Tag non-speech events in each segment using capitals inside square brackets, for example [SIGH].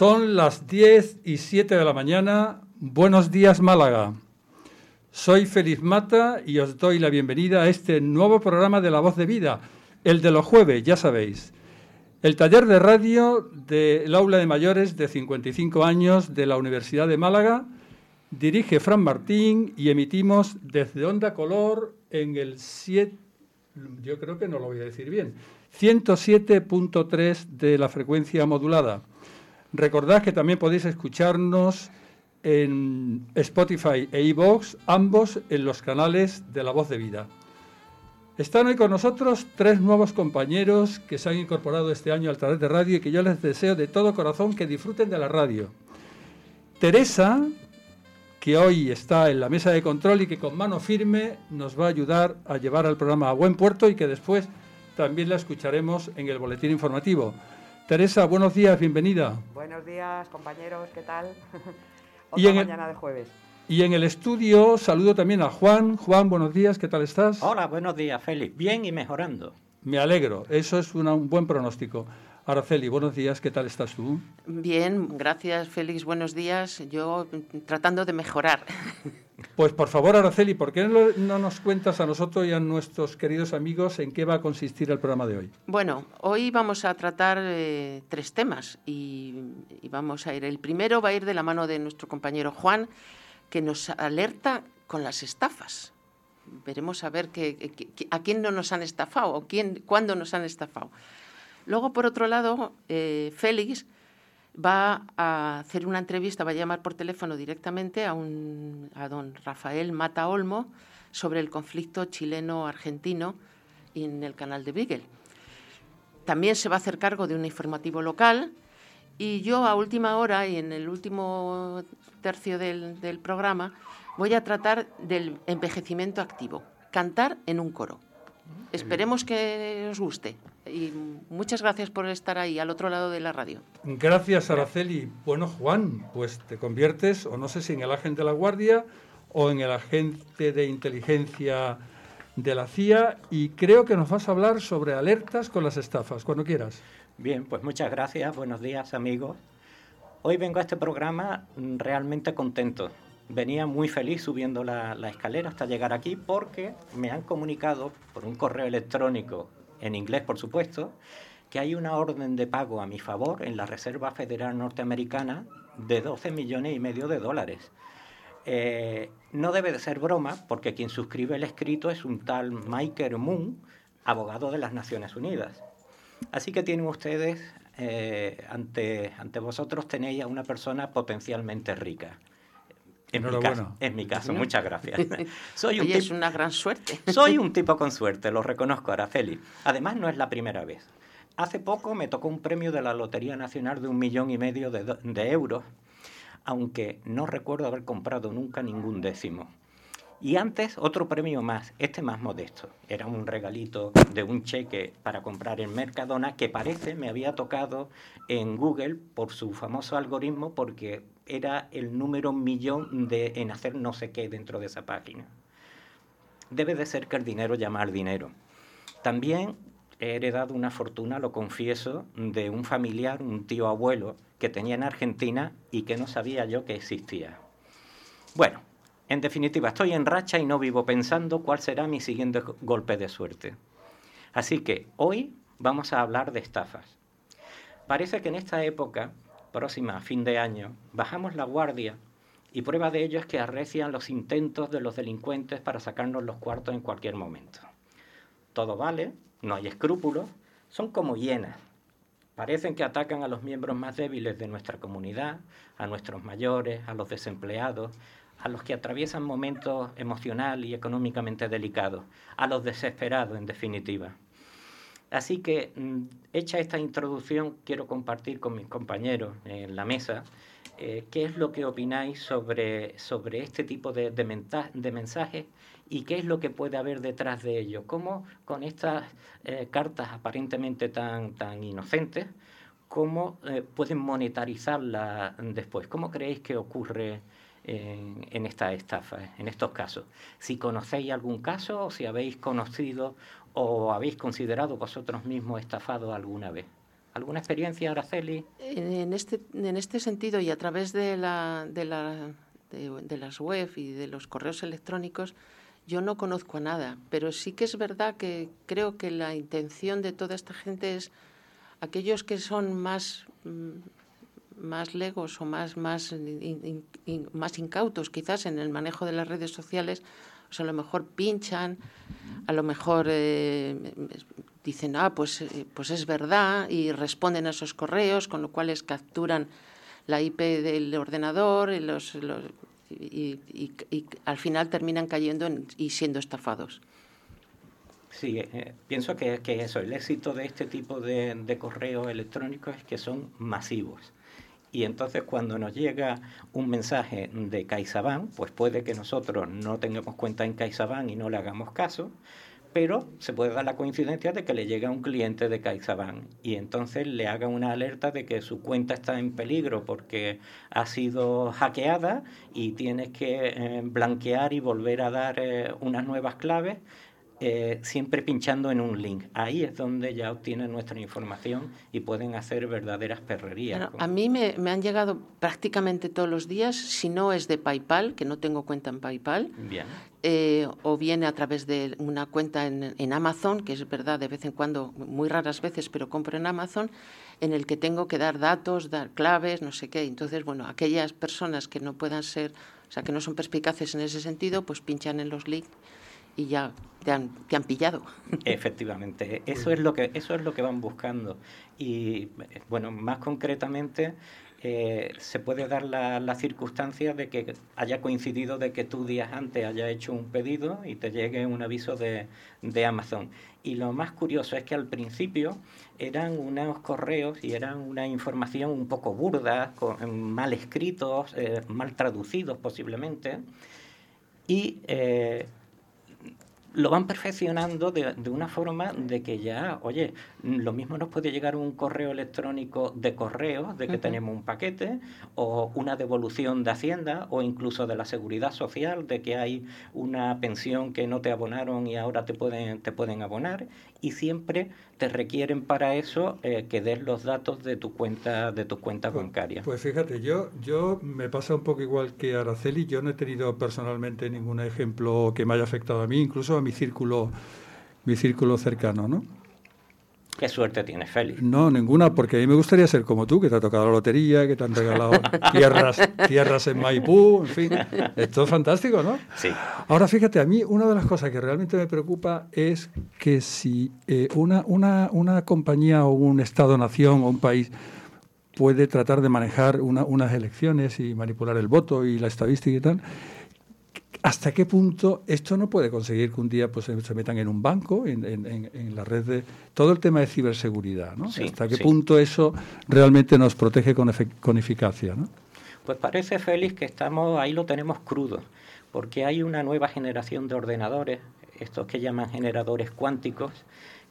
Son las 10 y 7 de la mañana. Buenos días, Málaga. Soy Feliz Mata y os doy la bienvenida a este nuevo programa de La Voz de Vida, el de los jueves, ya sabéis. El taller de radio del aula de mayores de 55 años de la Universidad de Málaga dirige Fran Martín y emitimos desde Onda Color en el 7, yo creo que no lo voy a decir bien, 107.3 de la frecuencia modulada. Recordad que también podéis escucharnos en Spotify e iVoox, ambos en los canales de La Voz de Vida. Están hoy con nosotros tres nuevos compañeros que se han incorporado este año al través de radio y que yo les deseo de todo corazón que disfruten de la radio. Teresa, que hoy está en la mesa de control y que con mano firme nos va a ayudar a llevar al programa a buen puerto y que después también la escucharemos en el boletín informativo. Teresa, buenos días, bienvenida. Buenos días, compañeros, ¿qué tal? [LAUGHS] Otra y mañana de jueves. Y en el estudio saludo también a Juan. Juan, buenos días, ¿qué tal estás? Hola, buenos días, Félix. Bien y mejorando. Me alegro, eso es un buen pronóstico. Araceli, buenos días, ¿qué tal estás tú? Bien, gracias Félix, buenos días. Yo tratando de mejorar. [LAUGHS] Pues por favor, Araceli, ¿por qué no nos cuentas a nosotros y a nuestros queridos amigos en qué va a consistir el programa de hoy? Bueno, hoy vamos a tratar eh, tres temas y, vamos a ir. El primero va a ir de la mano de nuestro compañero Juan, que nos alerta con las estafas. Veremos a ver a quién no nos han estafado o quién, cuándo nos han estafado. Luego, por otro lado, eh, Félix va a hacer una entrevista, va a llamar por teléfono directamente a, un, a don Rafael Mata Olmo sobre el conflicto chileno-argentino en el canal de Beagle. También se va a hacer cargo de un informativo local y yo a última hora y en el último tercio del, del programa voy a tratar del envejecimiento activo, cantar en un coro. Esperemos que os guste y muchas gracias por estar ahí al otro lado de la radio. Gracias, Araceli. Bueno, Juan, pues te conviertes, o no sé si en el agente de la Guardia o en el agente de inteligencia de la CIA y creo que nos vas a hablar sobre alertas con las estafas, cuando quieras. Bien, pues muchas gracias, buenos días amigos. Hoy vengo a este programa realmente contento. Venía muy feliz subiendo la, la escalera hasta llegar aquí porque me han comunicado por un correo electrónico en inglés por supuesto, que hay una orden de pago a mi favor en la Reserva Federal Norteamericana de 12 millones y medio de dólares. Eh, no debe de ser broma, porque quien suscribe el escrito es un tal Michael Moon, abogado de las Naciones Unidas. Así que tienen ustedes, eh, ante, ante vosotros tenéis a una persona potencialmente rica. En mi caso, en mi caso muchas gracias. [LAUGHS] soy un es una gran suerte. [LAUGHS] soy un tipo con suerte, lo reconozco, Araceli. Además, no es la primera vez. Hace poco me tocó un premio de la Lotería Nacional de un millón y medio de, de euros, aunque no recuerdo haber comprado nunca ningún décimo. Y antes otro premio más, este más modesto. Era un regalito de un cheque para comprar en Mercadona que parece me había tocado en Google por su famoso algoritmo porque era el número millón de, en hacer no sé qué dentro de esa página. Debe de ser que el dinero llama al dinero. También he heredado una fortuna, lo confieso, de un familiar, un tío abuelo, que tenía en Argentina y que no sabía yo que existía. Bueno, en definitiva, estoy en racha y no vivo pensando cuál será mi siguiente golpe de suerte. Así que hoy vamos a hablar de estafas. Parece que en esta época próxima a fin de año, bajamos la guardia y prueba de ello es que arrecian los intentos de los delincuentes para sacarnos los cuartos en cualquier momento. Todo vale, no hay escrúpulos, son como hienas. Parecen que atacan a los miembros más débiles de nuestra comunidad, a nuestros mayores, a los desempleados, a los que atraviesan momentos emocional y económicamente delicados, a los desesperados en definitiva. Así que, mm, hecha esta introducción, quiero compartir con mis compañeros en la mesa eh, qué es lo que opináis sobre, sobre este tipo de, de, mensajes y qué es lo que puede haber detrás de ello. Cómo con estas eh, cartas aparentemente tan, tan inocentes, cómo eh, pueden monetarizarlas después. ¿Cómo creéis que ocurre en, en esta estafa, en estos casos? Si conocéis algún caso o si habéis conocido o habéis considerado vosotros mismos estafado alguna vez? alguna experiencia, Araceli? En este, en este sentido y a través de, la, de, la, de, las web y de los correos electrónicos, yo no conozco a nada, pero sí que es verdad que creo que la intención de toda esta gente es aquellos que son más, mm, más legos o más, más, más incautos quizás en el manejo de las redes sociales, pues a lo mejor pinchan, a lo mejor eh, dicen, ah, pues, eh, pues es verdad, y responden a esos correos, con lo cual capturan la IP del ordenador y, los, y, al final terminan cayendo y siendo estafados. Sí, eh, pienso que, que, eso, el éxito de este tipo de, de correos electrónicos es que son masivos. Y entonces cuando nos llega un mensaje de CaixaBank, pues puede que nosotros no tengamos cuenta en CaixaBank y no le hagamos caso, pero se puede dar la coincidencia de que le llegue a un cliente de CaixaBank y entonces le haga una alerta de que su cuenta está en peligro porque ha sido hackeada y tienes que eh, blanquear y volver a dar eh, unas nuevas claves eh, siempre pinchando en un link. Ahí es donde ya obtienen nuestra información y pueden hacer verdaderas perrerías. a mí me, han llegado prácticamente todos los días, si no es de PayPal, que no tengo cuenta en PayPal, eh, o viene a través de una cuenta en, en, Amazon, que es verdad de vez en cuando, muy raras veces, pero compro en Amazon, en el que tengo que dar datos, dar claves, no sé qué. Entonces, bueno, aquellas personas que no puedan ser, o sea, que no son perspicaces en ese sentido, pues pinchan en los links y ya te han, te han pillado. [LAUGHS] Efectivamente, eso es lo que eso es lo que van buscando y bueno, más concretamente eh, se puede dar la, la, circunstancia de que haya coincidido de que tú días antes haya hecho un pedido y te llegue un aviso de, de Amazon. Y lo más curioso es que al principio eran unos correos y eran una información un poco burda, mal escritos, eh, mal traducidos posiblemente. Y eh, lo van perfeccionando de, de, una forma de que ya, oye, lo mismo nos puede llegar un correo electrónico de correo, de que tenemos un paquete, o una devolución de Hacienda, o incluso de la Seguridad Social, de que hay una pensión que no te abonaron y ahora te pueden, te pueden abonar, y siempre te requieren para eso eh, que des los datos de tu cuenta, de tu cuenta pues, bancaria. Pues fíjate, yo, yo me pasa un poco igual que Araceli, yo no he tenido personalmente ningún ejemplo que me haya afectado a mí, incluso a mi círculo, mi círculo cercano, ¿no? ¿Qué suerte tienes, Félix? No, ninguna, porque a mí me gustaría ser como tú, que te ha tocado la lotería, que te han regalado [LAUGHS] tierras, tierras en Maipú, en fin. Esto es fantástico, ¿no? Sí. Ahora, fíjate, a mí una de las cosas que realmente me preocupa es que si eh, una, una, una compañía o un Estado-nación o un país puede tratar de manejar una, unas elecciones y manipular el voto y la estadística y tal, ¿Hasta qué punto esto no puede conseguir que un día pues, se metan en un banco, en, en, la red de... Todo el tema de ciberseguridad, ¿no? ¿Hasta qué punto eso realmente nos protege con, con eficacia, ¿no? Pues parece, Félix, que estamos ahí lo tenemos crudo, porque hay una nueva generación de ordenadores, estos que llaman generadores cuánticos,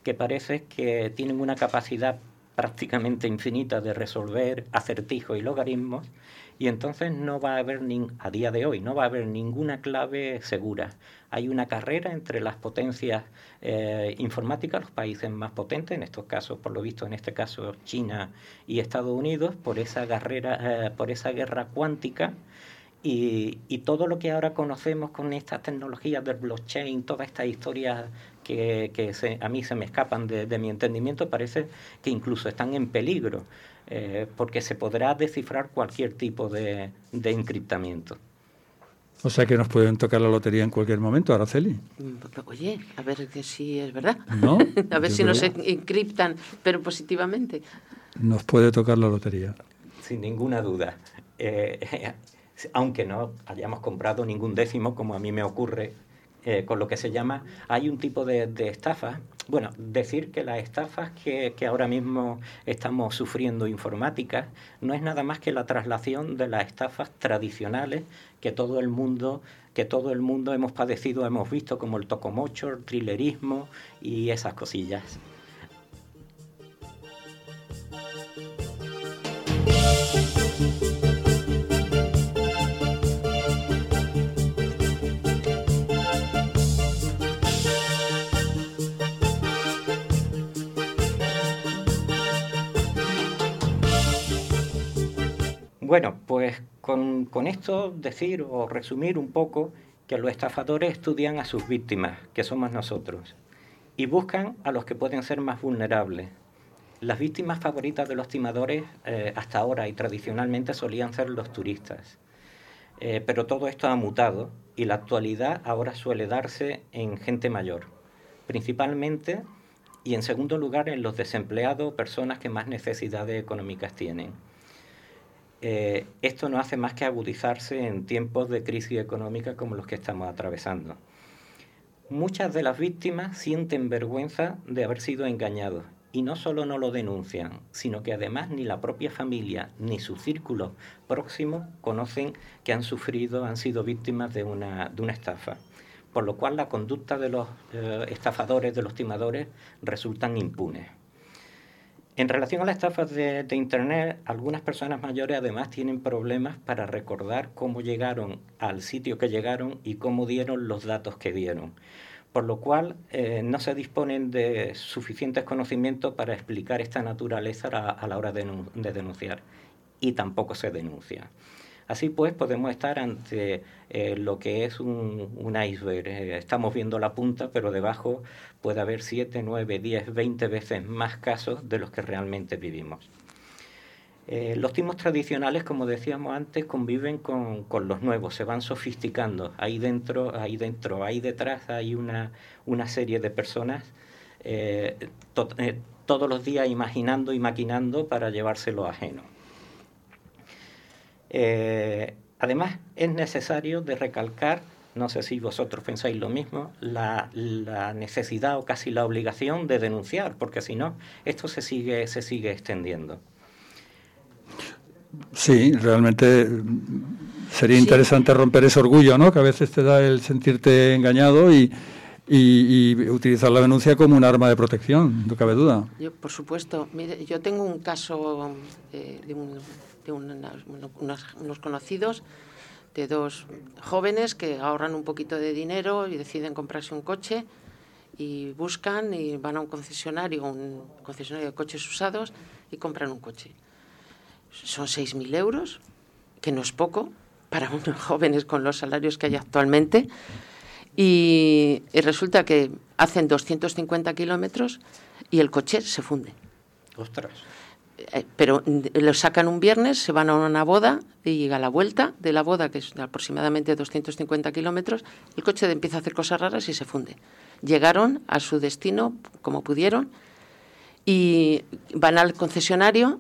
que parece que tienen una capacidad prácticamente infinita de resolver acertijos y logaritmos y entonces no va a haber, a día de hoy, no va a haber ninguna clave segura. Hay una carrera entre las potencias eh, informáticas, los países más potentes, en estos casos, por lo visto, en este caso China y Estados Unidos, por esa, carrera, eh, por esa guerra cuántica. Y, todo lo que ahora conocemos con estas tecnologías del blockchain, todas estas historias que, se, a mí se me escapan de, mi entendimiento, parece que incluso están en peligro. Eh, porque se podrá descifrar cualquier tipo de, de, encriptamiento. O sea que nos pueden tocar la lotería en cualquier momento, Araceli. Mm, oye, a ver que si es verdad. ¿No? [LAUGHS] a ver si nos encriptan, pero positivamente. Nos puede tocar la lotería. Sin ninguna duda. Eh, [LAUGHS] aunque no hayamos comprado ningún décimo, como a mí me ocurre eh, con lo que se llama, hay un tipo de, de estafa. Bueno, decir que las estafas que, que, ahora mismo estamos sufriendo informáticas no es nada más que la traslación de las estafas tradicionales que todo el mundo que todo el mundo hemos padecido, hemos visto como el tocomocho, el thrillerismo y esas cosillas. Bueno, pues con, esto decir o resumir un poco que los estafadores estudian a sus víctimas, que somos nosotros, y buscan a los que pueden ser más vulnerables. Las víctimas favoritas de los timadores eh, hasta ahora y tradicionalmente solían ser los turistas. Eh, pero todo esto ha mutado y la actualidad ahora suele darse en gente mayor, principalmente y en segundo lugar en los desempleados, personas que más necesidades económicas tienen. Eh, esto no hace más que agudizarse en tiempos de crisis económica como los que estamos atravesando. Muchas de las víctimas sienten vergüenza de haber sido engañados y no solo no lo denuncian, sino que además ni la propia familia ni su círculo próximo conocen que han sufrido, han sido víctimas de una, estafa. Por lo cual la conducta de los eh, estafadores, de los timadores, resultan impunes. En relación a las estafas de, Internet, algunas personas mayores además tienen problemas para recordar cómo llegaron al sitio que llegaron y cómo dieron los datos que dieron, por lo cual eh, no se disponen de suficientes conocimientos para explicar esta naturaleza a, la hora de denunciar y tampoco se denuncia. Así pues, podemos estar ante eh, lo que es un, iceberg. Eh, estamos viendo la punta, pero debajo puede haber 7, 9, 10, 20 veces más casos de los que realmente vivimos. Eh, los timos tradicionales, como decíamos antes, conviven con, los nuevos, se van sofisticando. Ahí dentro, ahí dentro, ahí detrás hay una, una serie de personas todos los días imaginando y maquinando para llevárselo ajeno. Eh, además, es necesario de recalcar, no sé si vosotros pensáis lo mismo, la, necesidad o casi la obligación de denunciar, porque si no, esto se sigue, se sigue extendiendo. Sí, realmente sería interesante romper ese orgullo, ¿no? Que a veces te da el sentirte engañado y, utilizar la denuncia como un arma de protección, no cabe duda. Yo, por supuesto. Mire, yo tengo un caso eh, de un unos, conocidos de dos jóvenes que ahorran un poquito de dinero y deciden comprarse un coche y buscan y van a un concesionario, un concesionario de coches usados y compran un coche. Son 6.000 euros, que no es poco para [LAUGHS] unos jóvenes con los salarios que hay actualmente. Y, y resulta que hacen 250 kilómetros y el coche se funde. Ostras. Eh, pero lo sacan un viernes, se van a una boda y llega la vuelta de la boda, que es aproximadamente 250 kilómetros, el coche empieza a hacer cosas raras y se funde. Llegaron a su destino como pudieron y van al concesionario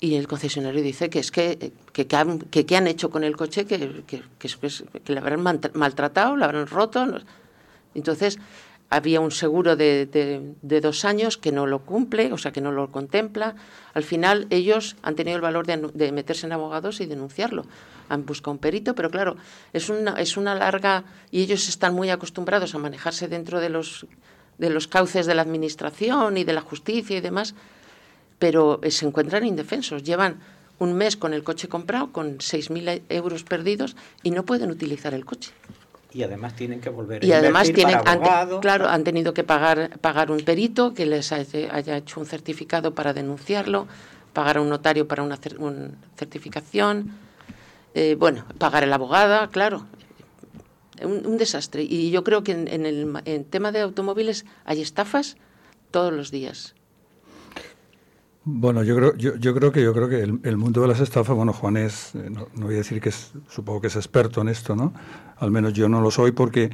y el concesionario dice que es que, que, que, han, hecho con el coche, que, que, que, le habrán maltratado, le habrán roto. Entonces, había un seguro de, de, dos años que no lo cumple, o sea, que no lo contempla. Al final ellos han tenido el valor de, meterse en abogados y denunciarlo. Han buscado un perito, pero claro, es una, es una larga... Y ellos están muy acostumbrados a manejarse dentro de los, de los cauces de la administración y de la justicia y demás, pero se encuentran indefensos. Llevan un mes con el coche comprado, con 6.000 euros perdidos y no pueden utilizar el coche y además tienen que volver a y además tienen claro han tenido que pagar pagar un perito que les haya hecho un certificado para denunciarlo pagar a un notario para una, certificación eh, bueno pagar el abogada claro un, desastre. Y yo creo que en, el tema de automóviles hay estafas todos los días bueno, yo creo, yo, yo, creo que yo creo que el, mundo de las estafas, bueno, Juan es, eh, no, voy a decir que es, supongo que es experto en esto, ¿no? Al menos yo no lo soy porque,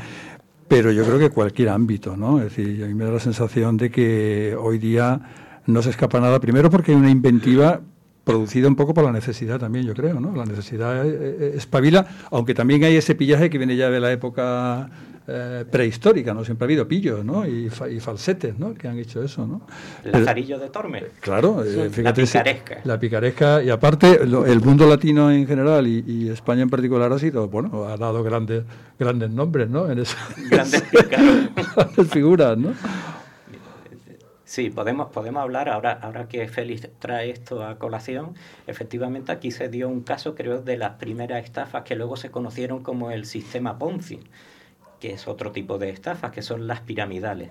pero yo creo que cualquier ámbito, ¿no? Es decir, a mí me da la sensación de que hoy día no se escapa nada, primero porque hay una inventiva producida un poco por la necesidad también, yo creo, ¿no? La necesidad eh, eh, espabila, aunque también hay ese pillaje que viene ya de la época eh, prehistórica, ¿no? Siempre ha habido pillos, ¿no? Y, falsetes, ¿no? Que han hecho eso, ¿no? Lazarillo de Tormes. Claro, eh, fíjate. La picaresca. la picaresca. Y aparte, el mundo latino en general y, España en particular ha sido, bueno, ha dado grandes, grandes nombres, ¿no? En grandes [LAUGHS] figuras, ¿no? Sí, podemos, podemos hablar, ahora, ahora que Félix trae esto a colación, efectivamente aquí se dio un caso, creo, de las primeras estafas que luego se conocieron como el sistema Ponzi que es otro tipo de estafas, que son las piramidales.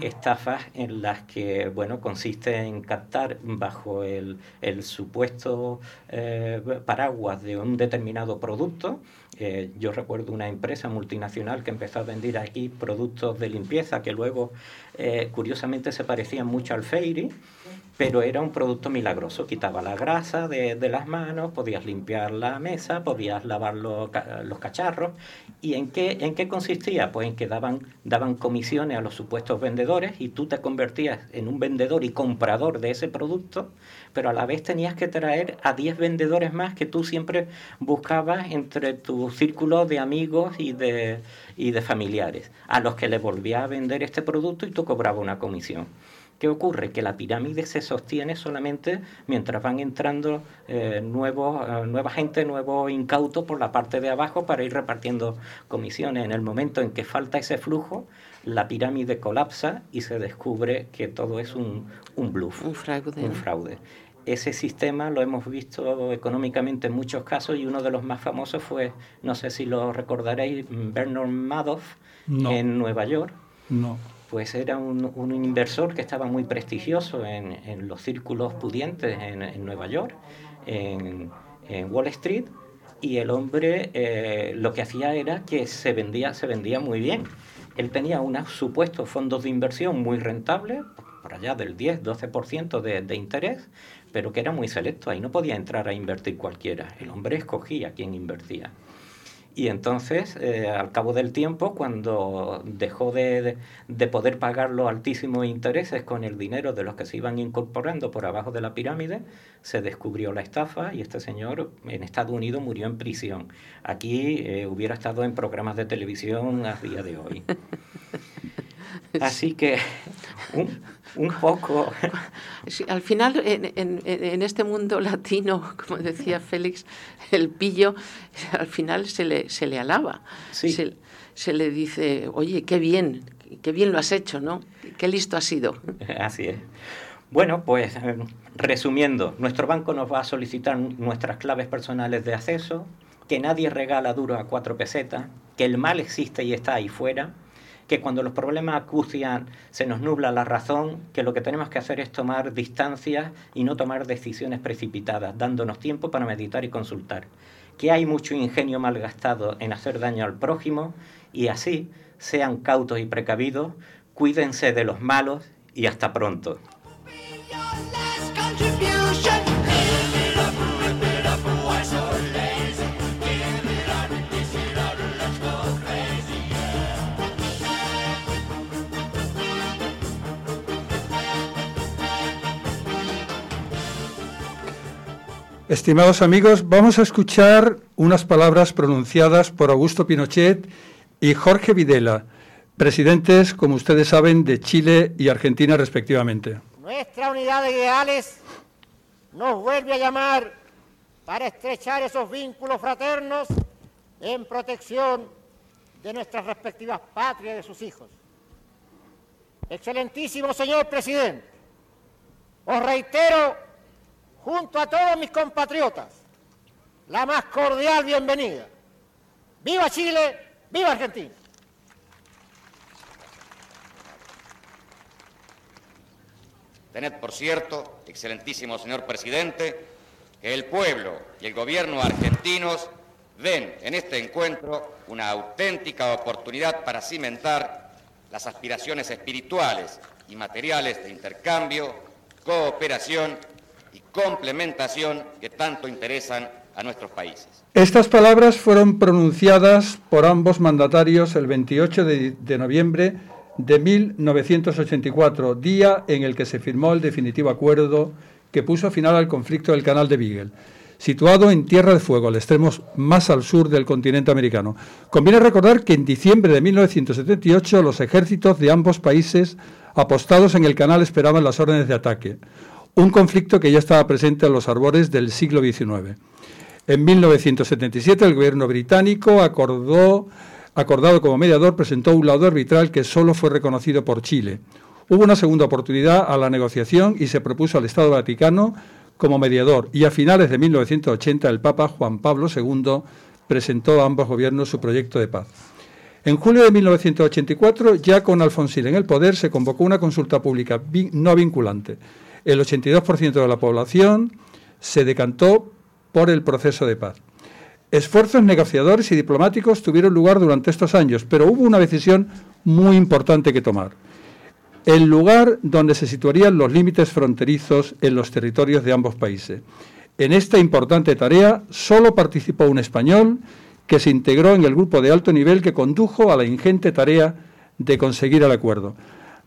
Estafas en las que, bueno, consiste en captar bajo el, el supuesto eh, paraguas de un determinado producto. Eh, yo recuerdo una empresa multinacional que empezó a vender aquí productos de limpieza que luego, eh, curiosamente, se parecían mucho al Fairy pero era un producto milagroso. Quitaba la grasa de, las manos, podías limpiar la mesa, podías lavar los, cacharros. ¿Y en qué, en qué consistía? Pues en que daban, daban comisiones a los supuestos vendedores y tú te convertías en un vendedor y comprador de ese producto, pero a la vez tenías que traer a 10 vendedores más que tú siempre buscabas entre tu círculo de amigos y de, y de familiares, a los que le volvías a vender este producto y tú cobrabas una comisión. ¿Qué ocurre? Que la pirámide se sostiene solamente mientras van entrando eh, nuevos, eh, nueva gente, nuevos incautos por la parte de abajo para ir repartiendo comisiones. En el momento en que falta ese flujo, la pirámide colapsa y se descubre que todo es un, un bluff. Un fraude. Un fraude. Ese sistema lo hemos visto económicamente en muchos casos y uno de los más famosos fue, no sé si lo recordaréis, Bernard Madoff en Nueva York. No pues era un, inversor que estaba muy prestigioso en, los círculos pudientes en, Nueva York, en, Wall Street, y el hombre eh, lo que hacía era que se vendía, se vendía muy bien. Él tenía unos supuestos fondos de inversión muy rentables, por allá del 10-12% de, de interés, pero que era muy selecto, ahí no podía entrar a invertir cualquiera, el hombre escogía quién invertía. Y entonces, eh, al cabo del tiempo, cuando dejó de, de, poder pagar los altísimos intereses con el dinero de los que se iban incorporando por abajo de la pirámide, se descubrió la estafa y este señor en Estados Unidos murió en prisión. Aquí eh, hubiera estado en programas de televisión a día de hoy. [LAUGHS] Así que un, [LAUGHS] poco. al final, en, este mundo latino, como decía Félix, el pillo, al final se le, se le alaba. Se, se, le dice, oye, qué bien, qué bien lo has hecho, ¿no? Qué listo has sido. [LAUGHS] Así es. Bueno, pues eh, resumiendo, nuestro banco nos va a solicitar nuestras claves personales de acceso, que nadie regala duro a cuatro pesetas, que el mal existe y está ahí fuera, que cuando los problemas acucian se nos nubla la razón, que lo que tenemos que hacer es tomar distancias y no tomar decisiones precipitadas, dándonos tiempo para meditar y consultar, que hay mucho ingenio malgastado en hacer daño al prójimo y así sean cautos y precavidos, cuídense de los malos y hasta pronto. Estimados amigos, vamos a escuchar unas palabras pronunciadas por Augusto Pinochet y Jorge Videla, presidentes, como ustedes saben, de Chile y Argentina respectivamente. Nuestra unidad de ideales nos vuelve a llamar para estrechar esos vínculos fraternos en protección de nuestras respectivas patrias y de sus hijos. Excelentísimo señor presidente, os reitero junto a todos mis compatriotas, la más cordial bienvenida. ¡Viva Chile! ¡Viva Argentina! Tened por cierto, excelentísimo señor presidente, que el pueblo y el gobierno argentinos ven en este encuentro una auténtica oportunidad para cimentar las aspiraciones espirituales y materiales de intercambio, cooperación complementación que tanto interesan a nuestros países. Estas palabras fueron pronunciadas por ambos mandatarios el 28 de, noviembre de 1984, día en el que se firmó el definitivo acuerdo que puso final al conflicto del Canal de Beagle, situado en Tierra de Fuego, al extremo más al sur del continente americano. Conviene recordar que en diciembre de 1978 los ejércitos de ambos países apostados en el canal esperaban las órdenes de ataque un conflicto que ya estaba presente a los arbores del siglo XIX. En 1977 el gobierno británico acordó, acordado como mediador, presentó un laudo arbitral que solo fue reconocido por Chile. Hubo una segunda oportunidad a la negociación y se propuso al Estado Vaticano como mediador y a finales de 1980 el Papa Juan Pablo II presentó a ambos gobiernos su proyecto de paz. En julio de 1984, ya con Alfonsín en el poder, se convocó una consulta pública no vinculante. El 82% de la población se decantó por el proceso de paz. Esfuerzos negociadores y diplomáticos tuvieron lugar durante estos años, pero hubo una decisión muy importante que tomar. El lugar donde se situarían los límites fronterizos en los territorios de ambos países. En esta importante tarea solo participó un español que se integró en el grupo de alto nivel que condujo a la ingente tarea de conseguir el acuerdo.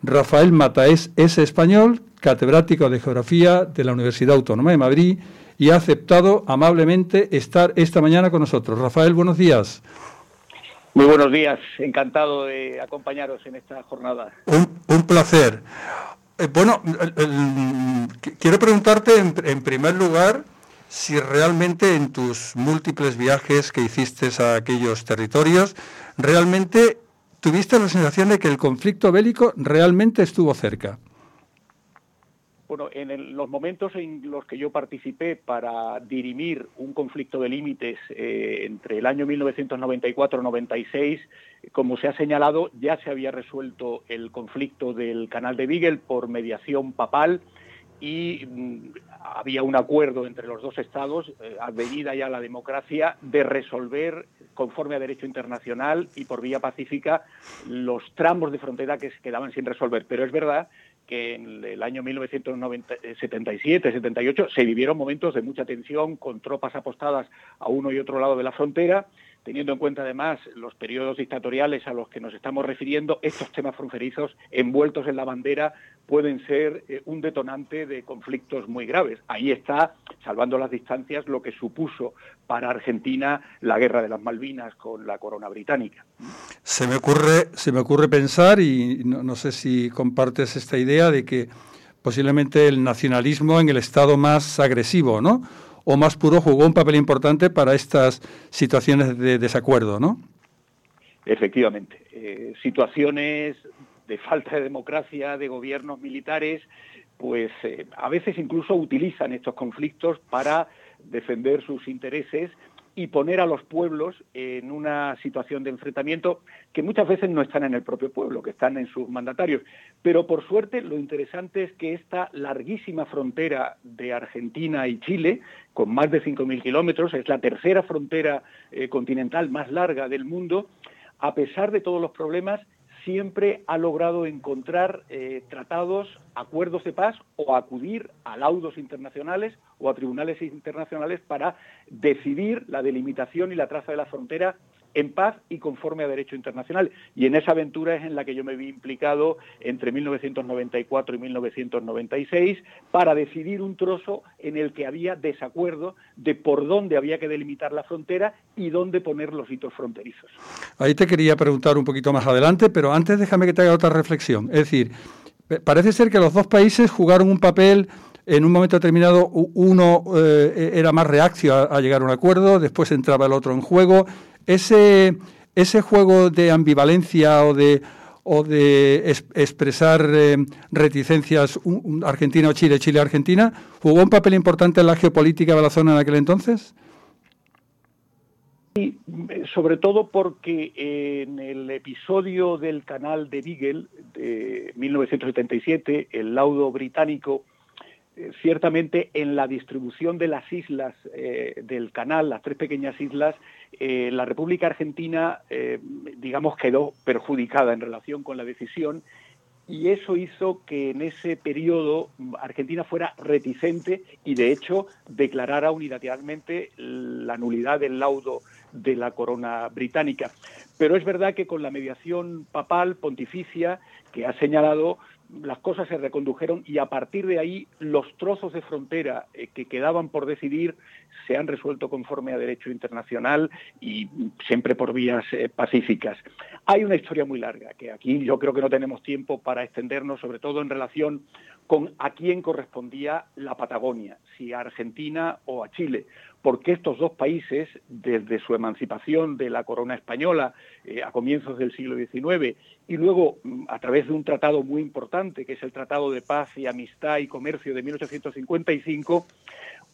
Rafael Mataés es español, catedrático de Geografía de la Universidad Autónoma de Madrid y ha aceptado amablemente estar esta mañana con nosotros. Rafael, buenos días. Muy buenos días, encantado de acompañaros en esta jornada. Un, placer. Eh, bueno, quiero preguntarte en primer lugar si realmente en tus múltiples viajes que hiciste a aquellos territorios, realmente tuviste la sensación de que el conflicto bélico realmente estuvo cerca. Bueno, en los momentos en los que yo participé para dirimir un conflicto de límites eh, entre el año 1994-96, como se ha señalado, ya se había resuelto el conflicto del canal de Beagle por mediación papal y mm, había un acuerdo entre los dos estados, eh, advenida ya la democracia, de resolver conforme a derecho internacional y por vía pacífica los tramos de frontera que quedaban sin resolver. Pero es verdad que en el año 1977-78 se vivieron momentos de mucha tensión con tropas apostadas a uno y otro lado de la frontera teniendo en cuenta además los periodos dictatoriales a los que nos estamos refiriendo, estos temas fronterizos envueltos en la bandera pueden ser eh, un detonante de conflictos muy graves. Ahí está, salvando las distancias, lo que supuso para Argentina la guerra de las Malvinas con la corona británica. Se me ocurre, se me ocurre pensar, y no sé si compartes esta idea, de que posiblemente el nacionalismo en el estado más agresivo, ¿no? o más puro jugó un papel importante para estas situaciones de desacuerdo, ¿no? Efectivamente. Eh, situaciones de falta de democracia, de gobiernos militares, pues eh, a veces incluso utilizan estos conflictos para defender sus intereses y poner a los pueblos en una situación de enfrentamiento que muchas veces no están en el propio pueblo, que están en sus mandatarios. Pero por suerte lo interesante es que esta larguísima frontera de Argentina y Chile, con más de 5.000 kilómetros, es la tercera frontera eh, continental más larga del mundo, a pesar de todos los problemas, siempre ha logrado encontrar eh, tratados, acuerdos de paz o acudir a laudos internacionales o a tribunales internacionales para decidir la delimitación y la traza de la frontera en paz y conforme a derecho internacional. Y en esa aventura es en la que yo me vi implicado entre 1994 y 1996 para decidir un trozo en el que había desacuerdo de por dónde había que delimitar la frontera y dónde poner los hitos fronterizos. Ahí te quería preguntar un poquito más adelante, pero antes déjame que te haga otra reflexión. Es decir, parece ser que los dos países jugaron un papel en un momento determinado uno eh, era más reaccio a, llegar a un acuerdo, después entraba el otro en juego ese, ese juego de ambivalencia o de, o de expresar eh, reticencias Argentina o Chile, Chile-Argentina, jugó un papel importante en la geopolítica de la zona en aquel entonces? Sí, sobre todo porque en el episodio del canal de Beagle de 1977, el laudo británico ciertamente en la distribución de las islas eh, del canal, las tres pequeñas islas, eh, la República Argentina, digamos, quedó perjudicada en relación con la decisión y eso hizo que en ese periodo Argentina fuera reticente y de hecho declarara unilateralmente la nulidad del laudo de la corona británica. Pero es verdad que con la mediación papal pontificia que ha señalado las cosas se recondujeron y a partir de ahí los trozos de frontera eh, que quedaban por decidir se han resuelto conforme a derecho internacional y siempre por vías eh, pacíficas. Hay una historia muy larga que aquí yo creo que no tenemos tiempo para extendernos, sobre todo en relación con a quién correspondía la Patagonia, si a Argentina o a Chile porque estos dos países, desde su emancipación de la corona española eh, a comienzos del siglo XIX y luego mm, a través de un tratado muy importante, que es el Tratado de Paz y Amistad y Comercio de 1855,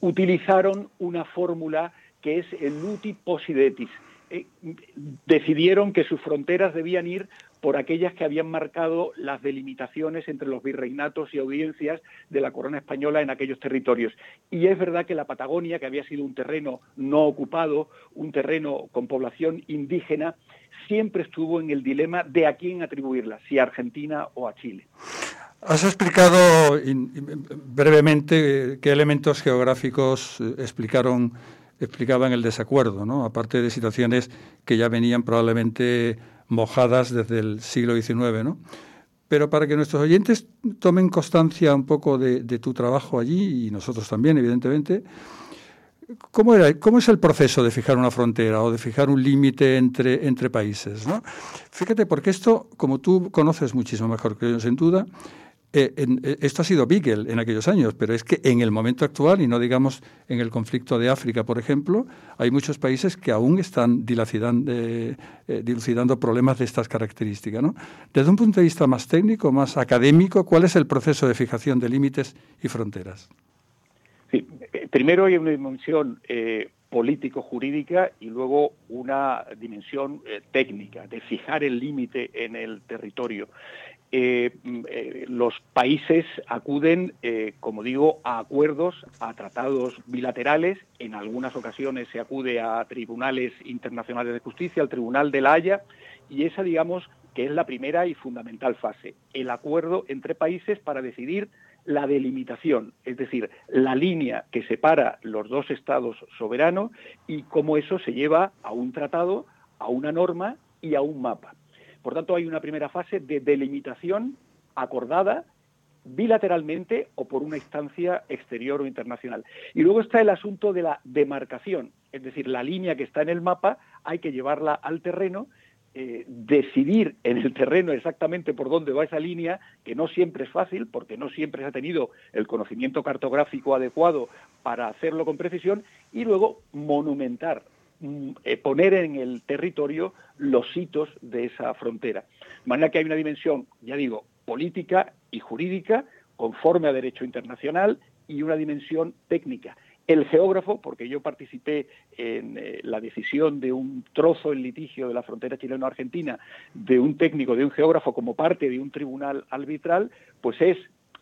utilizaron una fórmula que es el uti possidetis, eh, decidieron que sus fronteras debían ir por aquellas que habían marcado las delimitaciones entre los virreinatos y audiencias de la corona española en aquellos territorios. Y es verdad que la Patagonia, que había sido un terreno no ocupado, un terreno con población indígena, siempre estuvo en el dilema de a quién atribuirla, si a Argentina o a Chile. Has explicado brevemente qué elementos geográficos eh, explicaron, explicaban el desacuerdo, ¿no? aparte de situaciones que ya venían probablemente mojadas desde el siglo XIX. ¿no? Pero para que nuestros oyentes tomen constancia un poco de, de tu trabajo allí, y nosotros también, evidentemente, ¿Cómo, era, ¿Cómo es el proceso de fijar una frontera o de fijar un límite entre, entre países? ¿no? Fíjate, porque esto, como tú conoces muchísimo mejor que yo, sin duda, eh, eh, esto ha sido Beagle en aquellos años, pero es que en el momento actual, y no digamos en el conflicto de África, por ejemplo, hay muchos países que aún están dilucidando, eh, dilucidando problemas de estas características. ¿no? Desde un punto de vista más técnico, más académico, ¿cuál es el proceso de fijación de límites y fronteras? Sí, primero hay una dimensión político-jurídica y luego una dimensión técnica, de fijar el límite en el territorio. Eh, eh, los países acuden, eh, como digo, a acuerdos, a tratados bilaterales. En algunas ocasiones se acude a tribunales internacionales de justicia, al Tribunal de la Haya, y esa, digamos, que es la primera y fundamental fase, el acuerdo entre países para decidir la delimitación, es decir, la línea que separa los dos estados soberanos y cómo eso se lleva a un tratado, a una norma y a un mapa. Por tanto, hay una primera fase de delimitación acordada bilateralmente o por una instancia exterior o internacional. Y luego está el asunto de la demarcación, es decir, la línea que está en el mapa hay que llevarla al terreno, eh, decidir en el terreno exactamente por dónde va esa línea, que no siempre es fácil, porque no siempre se ha tenido el conocimiento cartográfico adecuado para hacerlo con precisión, y luego monumentar poner en el territorio los hitos de esa frontera. De manera que hay una dimensión, ya digo, política y jurídica, conforme a derecho internacional, y una dimensión técnica. El geógrafo, porque yo participé en eh, la decisión de un trozo en litigio de la frontera chileno-argentina, de un técnico, de un geógrafo como parte de un tribunal arbitral, pues es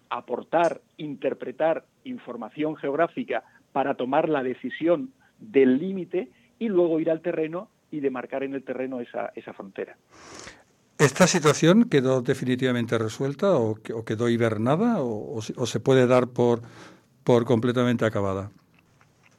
aportar, interpretar información geográfica para tomar la decisión del límite y luego ir al terreno y demarcar en el terreno esa, esa frontera. ¿Esta situación quedó definitivamente resuelta o, quedó hibernada o, se puede dar por, por completamente acabada?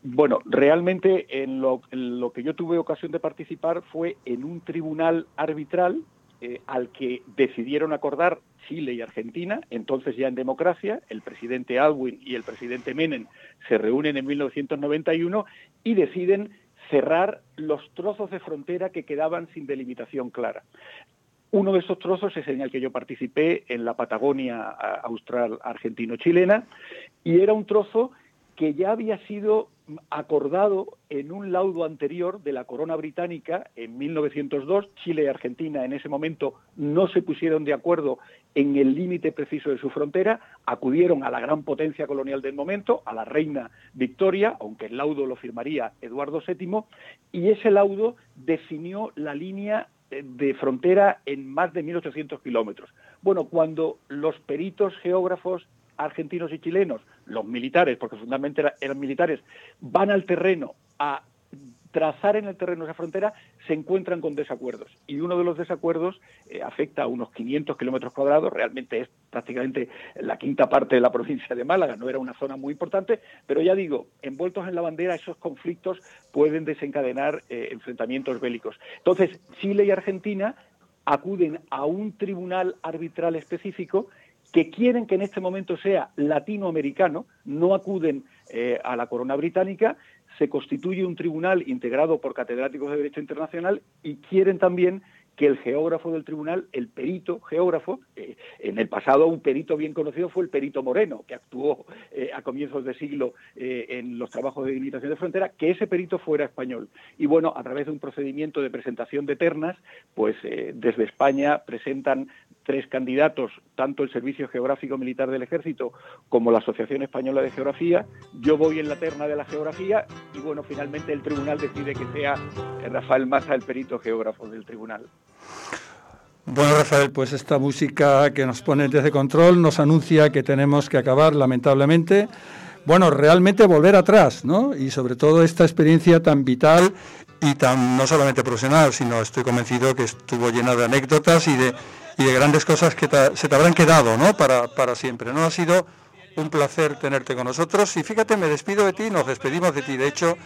Bueno, realmente en lo, lo, que yo tuve ocasión de participar fue en un tribunal arbitral eh, al que decidieron acordar Chile y Argentina, entonces ya en democracia, el presidente Alwin y el presidente Menem se reúnen en 1991 y deciden cerrar los trozos de frontera que quedaban sin delimitación clara. Uno de esos trozos es en el que yo participé en la Patagonia austral argentino-chilena y era un trozo que ya había sido acordado en un laudo anterior de la corona británica en 1902. Chile y Argentina en ese momento no se pusieron de acuerdo en el límite preciso de su frontera, acudieron a la gran potencia colonial del momento, a la reina Victoria, aunque el laudo lo firmaría Eduardo VII, y ese laudo definió la línea eh, de frontera en más de 1.800 kilómetros. Bueno, cuando los peritos geógrafos argentinos y chilenos, los militares, porque fundamentalmente eran militares, van al terreno a trazar en el terreno esa frontera, se encuentran con desacuerdos. Y uno de los desacuerdos eh, afecta a unos 500 kilómetros cuadrados, realmente es prácticamente la quinta parte de la [LAUGHS] provincia de Málaga, no era una zona muy importante, pero ya digo, envueltos en la bandera, esos conflictos pueden desencadenar eh, enfrentamientos bélicos. Entonces, Chile y Argentina acuden a un tribunal arbitral específico que quieren que en este momento sea latinoamericano, no acuden eh, a la corona británica, se constituye un tribunal integrado por catedráticos de Derecho Internacional y quieren también que el geógrafo del tribunal, el perito geógrafo, eh, en el pasado un perito bien conocido fue el perito Moreno, que actuó eh, a comienzos de siglo eh, en los trabajos de delimitación de frontera, que ese perito fuera español. Y bueno, a través de un procedimiento de presentación de ternas, pues desde España presentan tres candidatos, tanto el Servicio Geográfico Militar del Ejército como la Asociación Española de Geografía. Yo voy en la terna de la geografía y bueno, finalmente el tribunal decide que sea Rafael Maza el perito geógrafo del tribunal. Bueno, Rafael, pues esta música que nos pone desde control nos anuncia que tenemos que acabar, lamentablemente. Bueno, realmente volver atrás, ¿no? Y sobre todo esta experiencia tan vital y tan no solamente profesional, sino estoy convencido que estuvo llena de anécdotas y de, grandes cosas que se te habrán quedado ¿no? para, para siempre. ¿no? Ha sido un placer tenerte con nosotros y fíjate, me despido de ti, nos despedimos de ti, de hecho,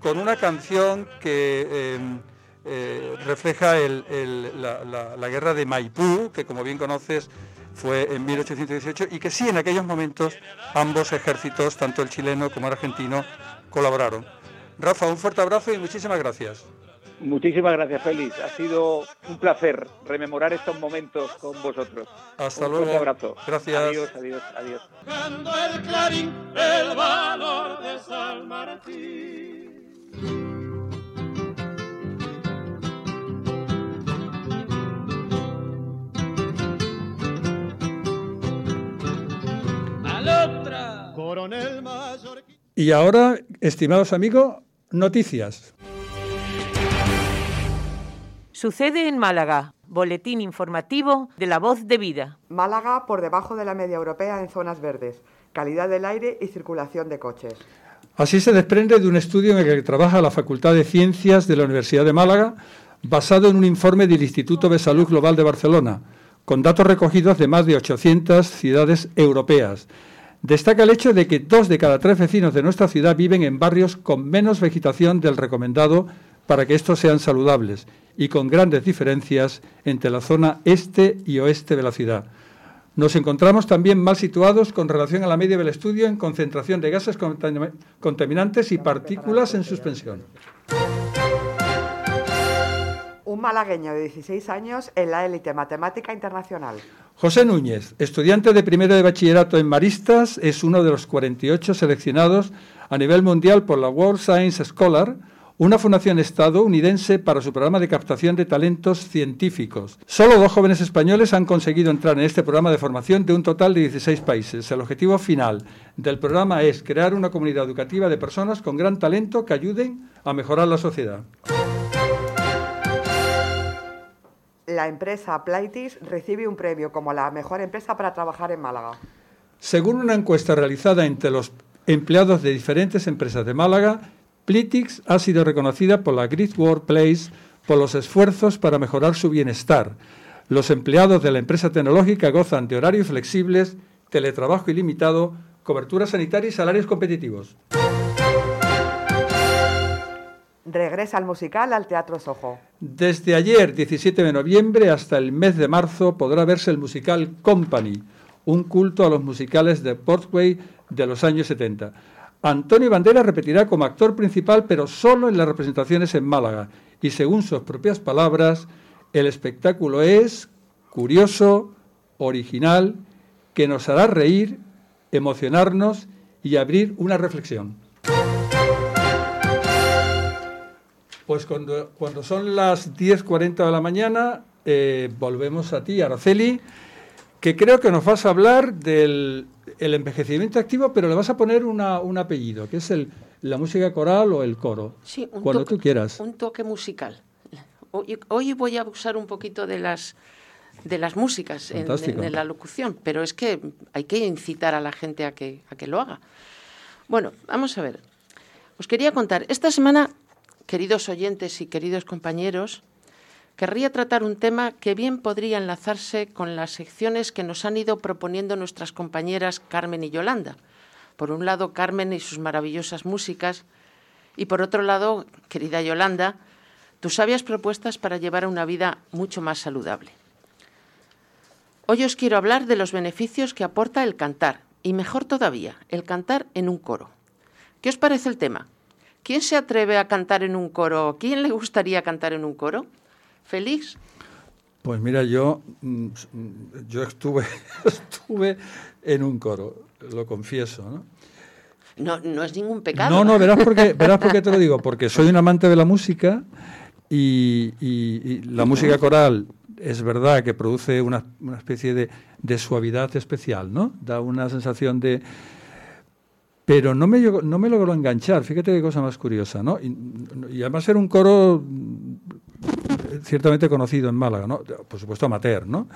con una canción que em, eh, refleja la, la, guerra de Maipú, que como bien conoces fue en 1818 y que sí en aquellos momentos ambos ejércitos, tanto el chileno como el argentino, colaboraron. Rafa, un fuerte abrazo y muchísimas gracias. Muchísimas gracias, Félix. Ha sido un placer rememorar estos momentos con vosotros. Hasta luego. Un abrazo. Gracias. Adiós, adiós, adiós. Y ahora, estimados amigos, noticias. Sucede en Málaga. Boletín informativo de la voz de vida. Málaga por debajo de la media europea en zonas verdes. Calidad del aire y circulación de coches. Así se desprende de un estudio en el que trabaja la Facultad de Ciencias de la Universidad de Málaga, basado en un informe del Instituto de Salud Global de Barcelona, con datos recogidos de más de 800 ciudades europeas. Destaca el hecho de que dos de cada tres vecinos de nuestra ciudad viven en barrios con menos vegetación del recomendado para que estos sean saludables y con grandes diferencias entre la zona este y oeste de la ciudad. Nos encontramos también mal situados con relación a la media del estudio en concentración de gases contaminantes y partículas en suspensión. Un malagueño de 16 años en la élite matemática internacional. José Núñez, estudiante de primero de bachillerato en Maristas, es uno de los 48 seleccionados a nivel mundial por la World Science Scholar, una fundación estadounidense para su programa de captación de talentos científicos. Solo dos jóvenes españoles han conseguido entrar en este programa de formación de un total de 16 países. El objetivo final del programa es crear una comunidad educativa de personas con gran talento que ayuden a mejorar la sociedad. La empresa Plaitis recibe un premio como la mejor empresa para trabajar en Málaga. Según una encuesta realizada entre los empleados de diferentes empresas de Málaga, Plitix ha sido reconocida por la Great Workplace por los esfuerzos para mejorar su bienestar. Los empleados de la empresa tecnológica gozan de horarios flexibles, teletrabajo ilimitado, cobertura sanitaria y salarios competitivos. Regresa al musical al Teatro Sojo. Desde ayer, 17 de noviembre, hasta el mes de marzo podrá verse el musical Company, un culto a los musicales de Portway de los años 70. Antonio Bandera repetirá como actor principal, pero solo en las representaciones en Málaga. Y según sus propias palabras, el espectáculo es curioso, original, que nos hará reír, emocionarnos y abrir una reflexión. Pues cuando, cuando son las 10.40 de la mañana, eh, volvemos a ti, Araceli, que creo que nos vas a hablar del el envejecimiento activo, pero le vas a poner una, un apellido, que es el, la música coral o el coro. Sí, un cuando toque, tú quieras. Un toque musical. Hoy, hoy, voy a usar un poquito de las de las músicas en, en, en, la locución, pero es que hay que incitar a la gente a que, a que lo haga. Bueno, vamos a ver. Os quería contar, esta semana, queridos oyentes y queridos compañeros, querría tratar un tema que bien podría enlazarse con las secciones que nos han ido proponiendo nuestras compañeras Carmen y Yolanda. Por un lado, Carmen y sus maravillosas músicas, y por otro lado, querida Yolanda, tus sabias propuestas para llevar una vida mucho más saludable. Hoy os quiero hablar de los beneficios que aporta el cantar, y mejor todavía, el cantar en un coro. ¿Qué os parece el tema? ¿Quién se atreve a cantar en un coro? ¿Quién le gustaría cantar en un coro? ¿Feliz? Pues mira, yo, mm, yo estuve, [LAUGHS] estuve en un coro, lo confieso, ¿no? No, no es ningún pecado. No, no, verás por qué, verás por qué te lo digo, porque soy un amante de la música y, y, y la música coral es verdad que produce una, una especie de, de, suavidad especial, ¿no? Da una sensación de... Pero no me, no me logró enganchar, fíjate qué cosa más curiosa, ¿no? Y, además era un coro ciertamente conocido en Málaga, ¿no? Por supuesto amateur, ¿no?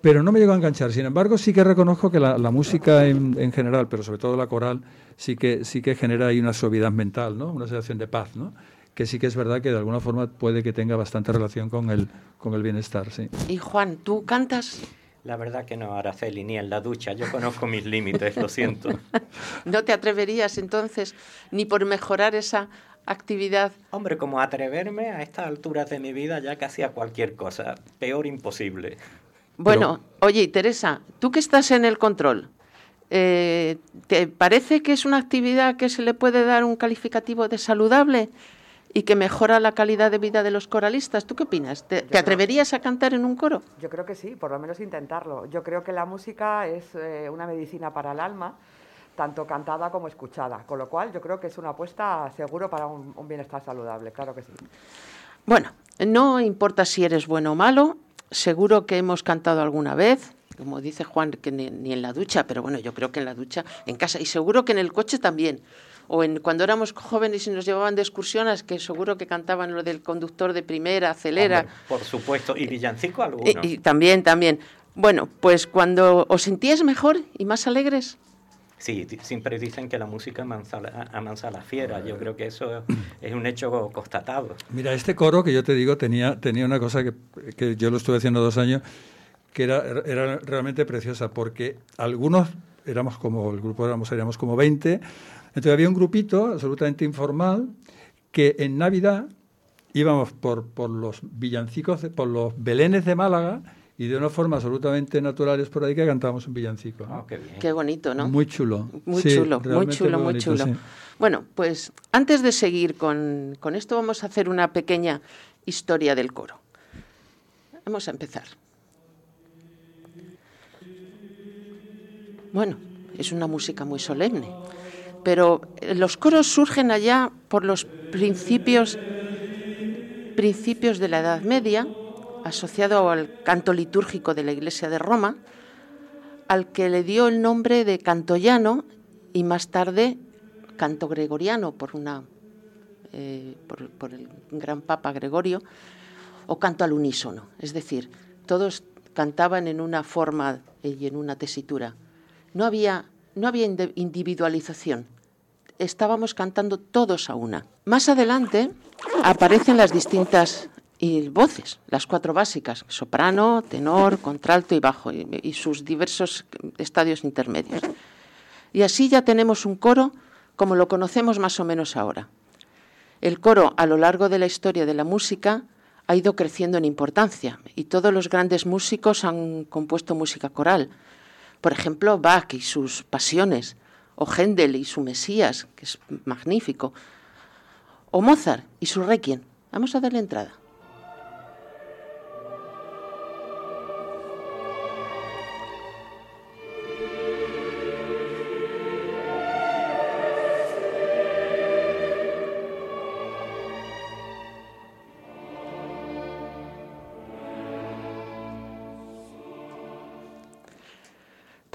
Pero no me llegó a enganchar. Sin embargo, sí que reconozco que la, la música en, en, general, pero sobre todo la coral, sí que, sí que genera ahí una suavidad mental, ¿no? Una sensación de paz, ¿no? que sí que es verdad que de alguna forma puede que tenga bastante relación con el, con el bienestar. Sí. Y Juan, ¿tú cantas? La verdad que no, Araceli, ni en la ducha. Yo conozco mis límites, lo siento. [LAUGHS] ¿No te atreverías entonces ni por mejorar esa actividad? Hombre, como atreverme a estas alturas de mi vida ya casi a cualquier cosa. Peor imposible. Bueno, Pero... oye, Teresa, tú que estás en el control, eh, ¿te parece que es una actividad que se le puede dar un calificativo de saludable? Y que mejora la calidad de vida de los coralistas. ¿Tú qué opinas? ¿Te, ¿te atreverías a cantar en un coro? Yo creo que sí, por lo menos intentarlo. Yo creo que la música es eh, una medicina para el alma, tanto cantada como escuchada, con lo cual yo creo que es una apuesta seguro para un, un bienestar saludable, claro que sí. Bueno, no importa si eres bueno o malo, seguro que hemos cantado alguna vez, como dice Juan, que ni, ni, en la ducha, pero bueno, yo creo que en la ducha, en casa, y seguro que en el coche también. O en, cuando éramos jóvenes y nos llevaban de excursiones, que seguro que cantaban lo del conductor de primera, acelera. Hombre, por supuesto, y villancico alguno. Y, y, también, también. Bueno, pues cuando os sentíais mejor y más alegres. Sí, siempre dicen que la música amansa, amansa la fiera. Yo creo que eso es un hecho constatado. Mira, este coro que yo te digo tenía, tenía una cosa que, que yo lo estuve haciendo dos años que era, era realmente preciosa, porque algunos éramos como, el grupo éramos, éramos como 20, entonces había un grupito absolutamente informal que en Navidad íbamos por, por los villancicos, por los belenes de Málaga y de una forma absolutamente natural es por ahí que cantábamos un villancico. ¿no? Oh, qué, bien. qué, bonito, ¿no? Muy chulo. Muy sí, chulo, muy chulo, muy, bonito, chulo. Sí. Bueno, pues antes de seguir con, con esto vamos a hacer una pequeña historia del coro. Vamos a empezar. Bueno, es una música muy solemne, pero los coros surgen allá por los principios, principios de la Edad Media, asociado al canto litúrgico de la Iglesia de Roma, al que le dio el nombre de canto llano y más tarde canto gregoriano por, una, eh, por, por el gran Papa Gregorio, o canto al unísono, es decir, todos cantaban en una forma y en una tesitura. No había, no había individualización. Estábamos cantando todos a una. Más adelante aparecen las distintas voces, las cuatro básicas, soprano, tenor, contralto y bajo, y, sus diversos estadios intermedios. Y así ya tenemos un coro como lo conocemos más o menos ahora. El coro a lo largo de la historia de la música ha ido creciendo en importancia y todos los grandes músicos han compuesto música coral. Por ejemplo, Bach y sus pasiones, o Händel y su Mesías, que es magnífico, o Mozart y su Requiem. Vamos a darle entrada.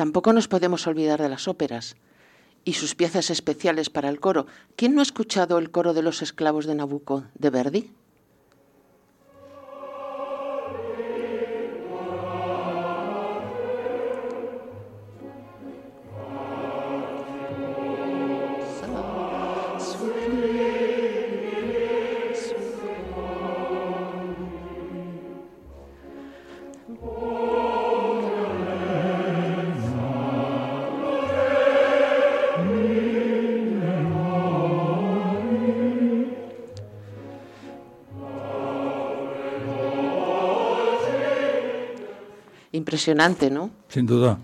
Tampoco nos podemos olvidar de las óperas y sus piezas especiales para el coro. ¿Quién no ha escuchado el coro de los esclavos de Nabucco de Verdi? Impresionante, ¿no? Sin duda.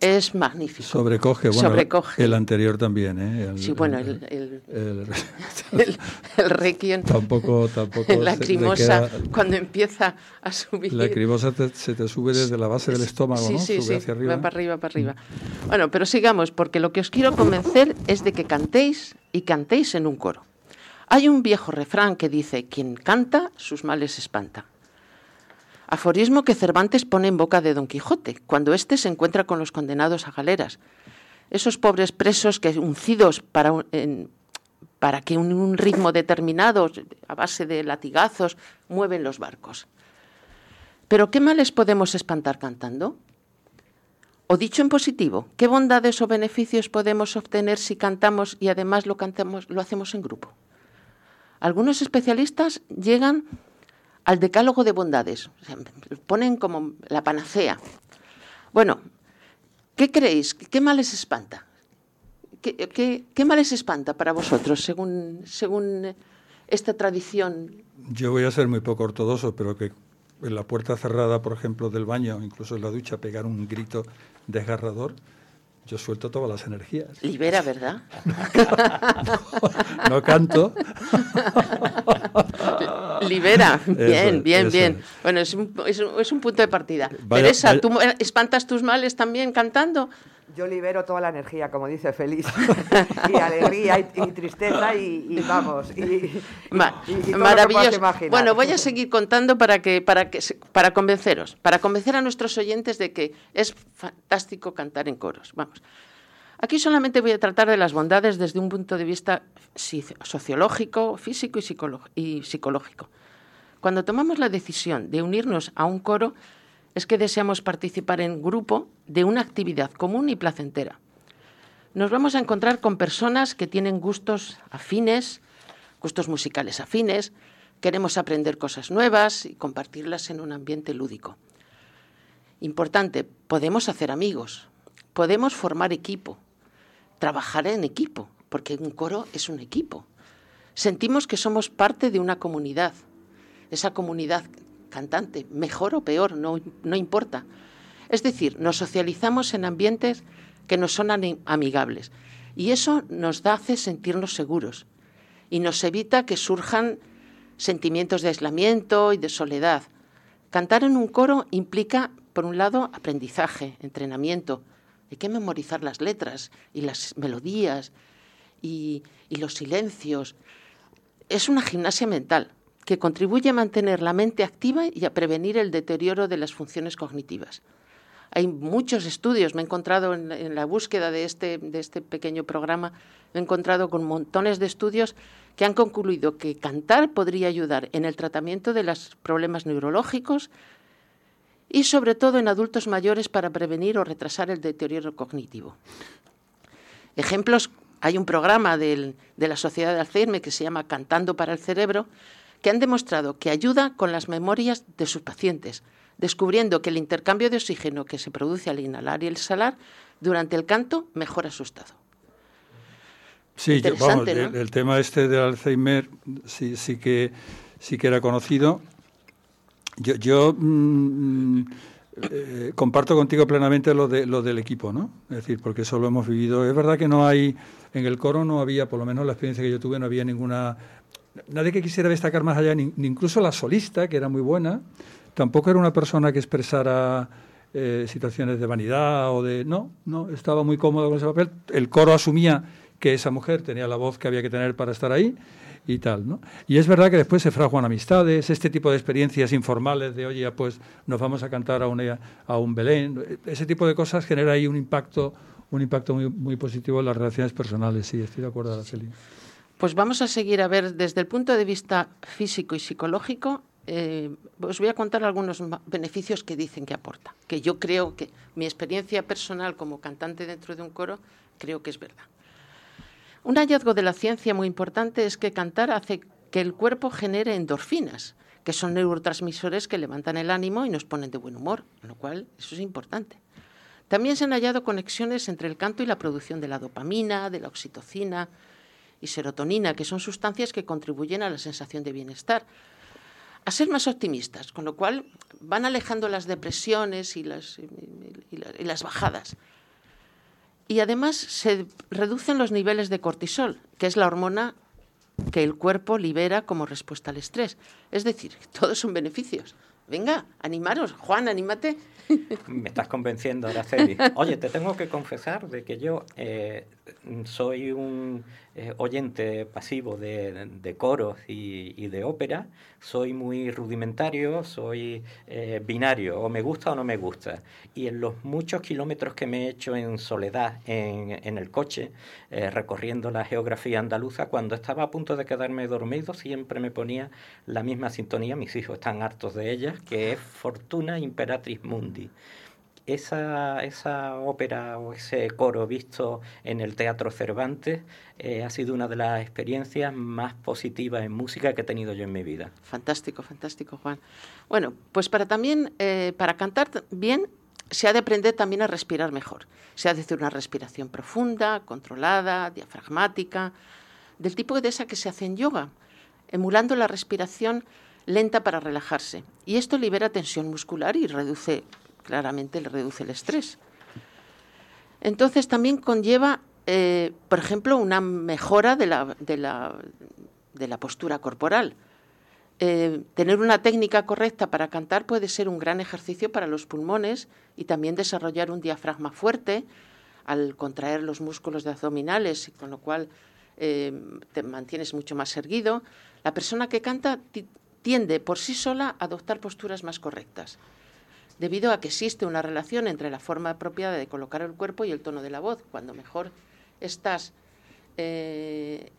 Es magnífico. Sobrecoge, bueno, Sobrecoge. el anterior también, ¿eh? El, sí, bueno, el, el, el, el, [LAUGHS] el Requiem. Tampoco, tampoco. La crimosa, cuando empieza a subir. La crimosa te, se te sube desde la base del estómago, sí, ¿no? Sí, sube sí, hacia arriba. va para arriba, para arriba. Bueno, pero sigamos, porque lo que os quiero convencer es de que cantéis y cantéis en un coro. Hay un viejo refrán que dice: quien canta, sus males espanta. Aforismo que Cervantes pone en boca de Don Quijote, cuando éste se encuentra con los condenados a galeras. Esos pobres presos que, uncidos para, para que un, un ritmo determinado, a base de latigazos, mueven los barcos. Pero ¿qué males podemos espantar cantando? O dicho en positivo, ¿qué bondades o beneficios podemos obtener si cantamos y además lo, cantamos, lo hacemos en grupo? Algunos especialistas llegan al decálogo de bondades, ponen como la panacea. Bueno, ¿qué creéis? ¿Qué males espanta? ¿Qué, qué, qué males espanta para vosotros según, según esta tradición? Yo voy a ser muy poco ortodoxo, pero que en la puerta cerrada, por ejemplo, del baño, incluso en la ducha, pegar un grito desgarrador, yo suelto todas las energías. Libera, ¿verdad? [LAUGHS] no, canto. [LAUGHS] Libera, bien, bien, bien. Bueno, es un, es, un, es un, punto de partida. Teresa, ¿tú espantas tus males también cantando? Yo libero toda la energía, como dice Feliz, [LAUGHS] y alegría y, y tristeza y, y, vamos. Y, Ma maravilloso. Bueno, voy a seguir contando para que, para que para convenceros, para convencer a nuestros oyentes de que es fantástico cantar en coros. Vamos. Aquí solamente voy a tratar de las bondades desde un punto de vista sociológico, físico y psicológico. Cuando tomamos la decisión de unirnos a un coro, es que deseamos participar en grupo de una actividad común y placentera. Nos vamos a encontrar con personas que tienen gustos afines, gustos musicales afines, queremos aprender cosas nuevas y compartirlas en un ambiente lúdico. Importante, podemos hacer amigos, podemos formar equipo, trabajar en equipo, porque un coro es un equipo. Sentimos que somos parte de una comunidad, esa comunidad cantante, mejor o peor, no, no importa. Es decir, nos socializamos en ambientes que nos son amigables y eso nos hace sentirnos seguros y nos evita que surjan sentimientos de aislamiento y de soledad. Cantar en un coro implica, por un lado, aprendizaje, entrenamiento. Hay que memorizar las letras y las melodías y, y los silencios. Es una gimnasia mental que contribuye a mantener la mente activa y a prevenir el deterioro de las funciones cognitivas. Hay muchos estudios, me he encontrado en, la búsqueda de este, de este pequeño programa, me he encontrado con montones de estudios que han concluido que cantar podría ayudar en el tratamiento de los problemas neurológicos y sobre todo en adultos mayores para prevenir o retrasar el deterioro cognitivo. Ejemplos, hay un programa de la Sociedad de Alzheimer que se llama Cantando para el Cerebro, que han demostrado que ayuda con las memorias de sus pacientes, descubriendo que el intercambio de oxígeno que se produce al inhalar y el exhalar durante el canto mejora su estado. Sí, yo, vamos, ¿no? el, el, tema este del Alzheimer sí, sí, que, sí que era conocido. Yo, yo mmm, eh, comparto contigo plenamente lo, de, lo del equipo, ¿no? Es decir, porque eso lo hemos vivido. Es verdad que no hay, en el coro no había, por lo menos la experiencia que yo tuve, no había ninguna nadie que quisiera destacar más allá, ni, incluso la solista, que era muy buena, tampoco era una persona que expresara eh, situaciones de vanidad o de... No, no, estaba muy cómodo con ese papel. El coro asumía que esa mujer tenía la voz que había que tener para estar ahí y tal, ¿no? Y es verdad que después se fraguan amistades, este tipo de experiencias informales de, oye, pues nos vamos a cantar a, una, a un Belén, ese tipo de cosas genera ahí un impacto, un impacto muy, muy positivo en las relaciones personales, sí, estoy de acuerdo, Araceli. Pues vamos a seguir a ver desde el punto de vista físico y psicológico. Eh, os voy a contar algunos beneficios que dicen que aporta, que yo creo que mi experiencia personal como cantante dentro de un coro creo que es verdad. Un hallazgo de la ciencia muy importante es que cantar hace que el cuerpo genere endorfinas, que son neurotransmisores que levantan el ánimo y nos ponen de buen humor, lo cual eso es importante. También se han hallado conexiones entre el canto y la producción de la dopamina, de la oxitocina, y serotonina, que son sustancias que contribuyen a la sensación de bienestar. A ser más optimistas, con lo cual van alejando las depresiones y las, y, las bajadas. Y además se reducen los niveles de cortisol, que es la hormona que el cuerpo libera como respuesta al estrés. Es decir, todos son beneficios. Venga, animaros. Juan, anímate. [LAUGHS] Me estás convenciendo, Araceli. Oye, te tengo que confesar de que yo eh, soy un eh, oyente pasivo de, coros y, de ópera, soy muy rudimentario, soy eh, binario, o me gusta o no me gusta. Y en los muchos kilómetros que me he hecho en soledad en, el coche, eh, recorriendo la geografía andaluza, cuando estaba a punto de quedarme dormido, siempre me ponía la misma sintonía, mis hijos están hartos de ella, que es Fortuna Imperatriz Mundi esa, esa ópera o ese coro visto en el Teatro Cervantes eh, ha sido una de las experiencias más positivas en música que he tenido yo en mi vida. Fantástico, fantástico, Juan. Bueno, pues para también, eh, para cantar bien, se ha de aprender también a respirar mejor. Se ha de hacer una respiración profunda, controlada, diafragmática, del tipo de esa que se hace en yoga, emulando la respiración lenta para relajarse. Y esto libera tensión muscular y reduce claramente le reduce el estrés. Entonces también conlleva, eh, por ejemplo, una mejora de la, postura corporal. Eh, tener una técnica correcta para cantar puede ser un gran ejercicio para los pulmones y también desarrollar un diafragma fuerte al contraer los músculos de abdominales, con lo cual eh, te mantienes mucho más erguido. La persona que canta tiende por sí sola a adoptar posturas más correctas debido a que existe una relación entre la forma apropiada de colocar el cuerpo y el tono de la voz. Cuando mejor estás, eh,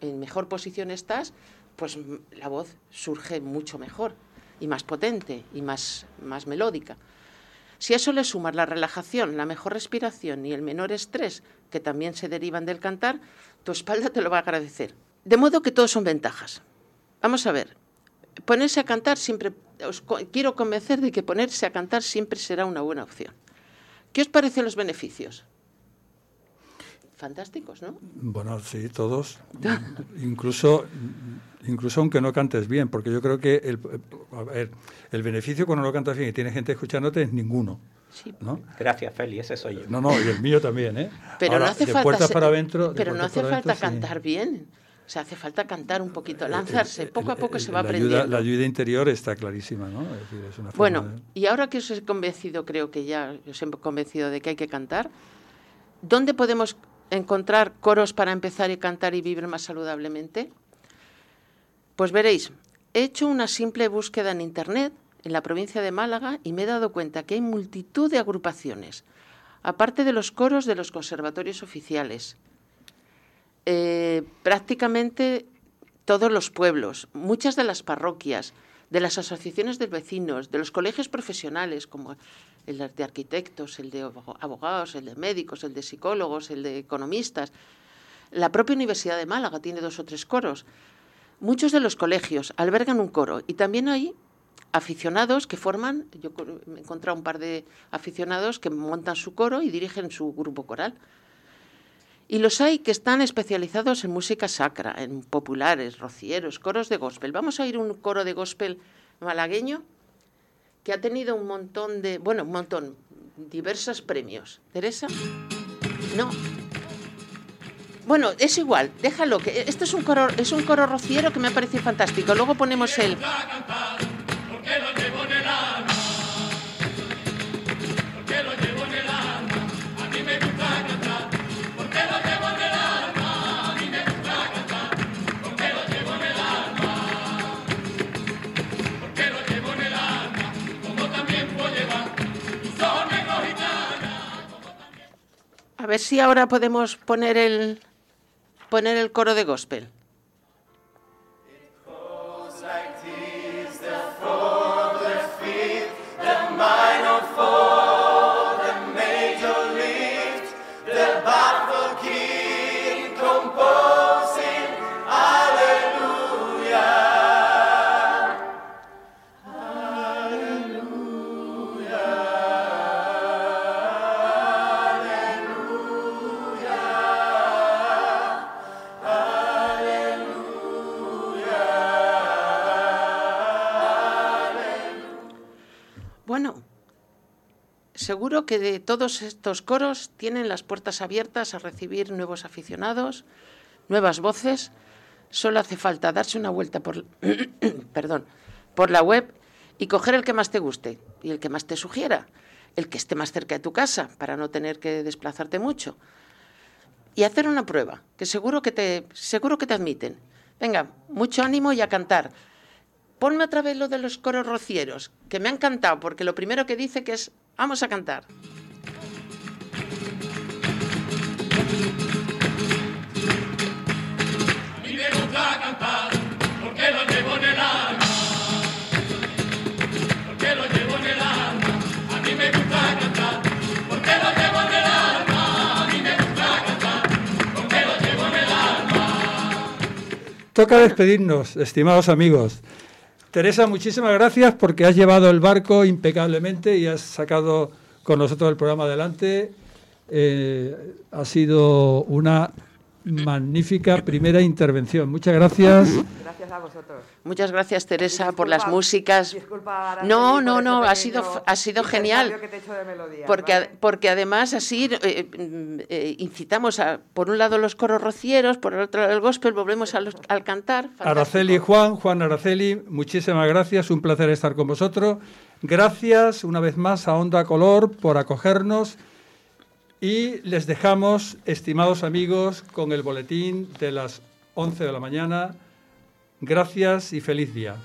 en mejor posición estás, pues la voz surge mucho mejor y más potente y más, más melódica. Si a eso le sumas la relajación, la mejor respiración y el menor estrés que también se derivan del cantar, tu espalda te lo va a agradecer. De modo que todos son ventajas. Vamos a ver, ponerse a cantar siempre, os quiero convencer de que ponerse a cantar siempre será una buena opción. ¿Qué os parecen los beneficios? Fantásticos, ¿no? Bueno, sí, todos. incluso, incluso aunque no cantes bien, porque yo creo que el, el beneficio cuando no cantas bien y tienes gente escuchándote es ninguno. ¿no? Gracias, Feli, ese soy yo. No, no, y el mío también, ¿eh? Pero no hace falta, para pero no hace falta cantar bien. O sea, hace falta cantar un poquito, lanzarse, poco a poco se va aprendiendo. la ayuda interior está clarísima, ¿no? bueno, y ahora que os he convencido, creo que ya os he convencido de que hay que cantar, ¿dónde podemos encontrar coros para empezar y cantar y vivir más saludablemente? Pues veréis, he hecho una simple búsqueda en Internet en la provincia de Málaga y me he dado cuenta que hay multitud de agrupaciones, aparte de los coros de los conservatorios oficiales, eh, prácticamente todos los pueblos, muchas de las parroquias, de las asociaciones de vecinos, de los colegios profesionales, como el de arquitectos, el de abogados, el de médicos, el de psicólogos, el de economistas. La propia Universidad de Málaga tiene dos o tres coros. Muchos de los colegios albergan un coro y también hay aficionados que forman, yo he encontrado un par de aficionados que montan su coro y dirigen su grupo coral. Y los hay que están especializados en música sacra, en populares, rocieros, coros de gospel. Vamos a ir un coro de gospel malagueño que ha tenido un montón de, bueno, un montón, diversos premios. ¿Teresa? No. Bueno, es igual, déjalo, que esto es un coro, es un coro rociero que me ha parecido fantástico. Luego ponemos el... A ver si ahora podemos poner el, poner el coro de gospel. Seguro que de todos estos coros tienen las puertas abiertas a recibir nuevos aficionados, nuevas voces. Solo hace falta darse una vuelta por, [CLEARS THROAT] perdón, por la web y coger el que más te guste y el que más te sugiera, el que esté más cerca de tu casa para no tener que desplazarte mucho. y hacer una prueba, que seguro que te, seguro que te admiten. Venga, mucho ánimo y a cantar. Ponme otra vez lo de los coros rocieros, que me han cantado, porque lo primero que dice que es, vamos a cantar. A mí me gusta cantar, porque lo llevo en el alma. Porque lo llevo en el alma. A mí me gusta cantar, porque lo llevo en el alma. A mí me gusta cantar, porque lo llevo en el alma. Toca despedirnos, estimados amigos. Teresa, muchísimas gracias porque has llevado el barco impecablemente y has sacado con nosotros el programa adelante. Eh, ha sido una magnífica primera intervención. Muchas gracias. Gracias a vosotros. Muchas gracias, Teresa, por las músicas. disculpa, Araceli, No, no, no, ha sido, ha sido genial. intercambio que te he hecho de melodías, Porque, ¿vale? a- porque además así eh, mm, eh, incitamos a, por un lado, los coros rocieros, por el otro el gospel, volvemos a los- al cantar. [LAUGHS] Fantástico. Araceli y Juan, Juan Araceli, muchísimas gracias, un placer estar con vosotros. Gracias una vez más a Onda Color por acogernos y les dejamos, estimados amigos, con el boletín de las 11 de la mañana. Gracias y feliz día.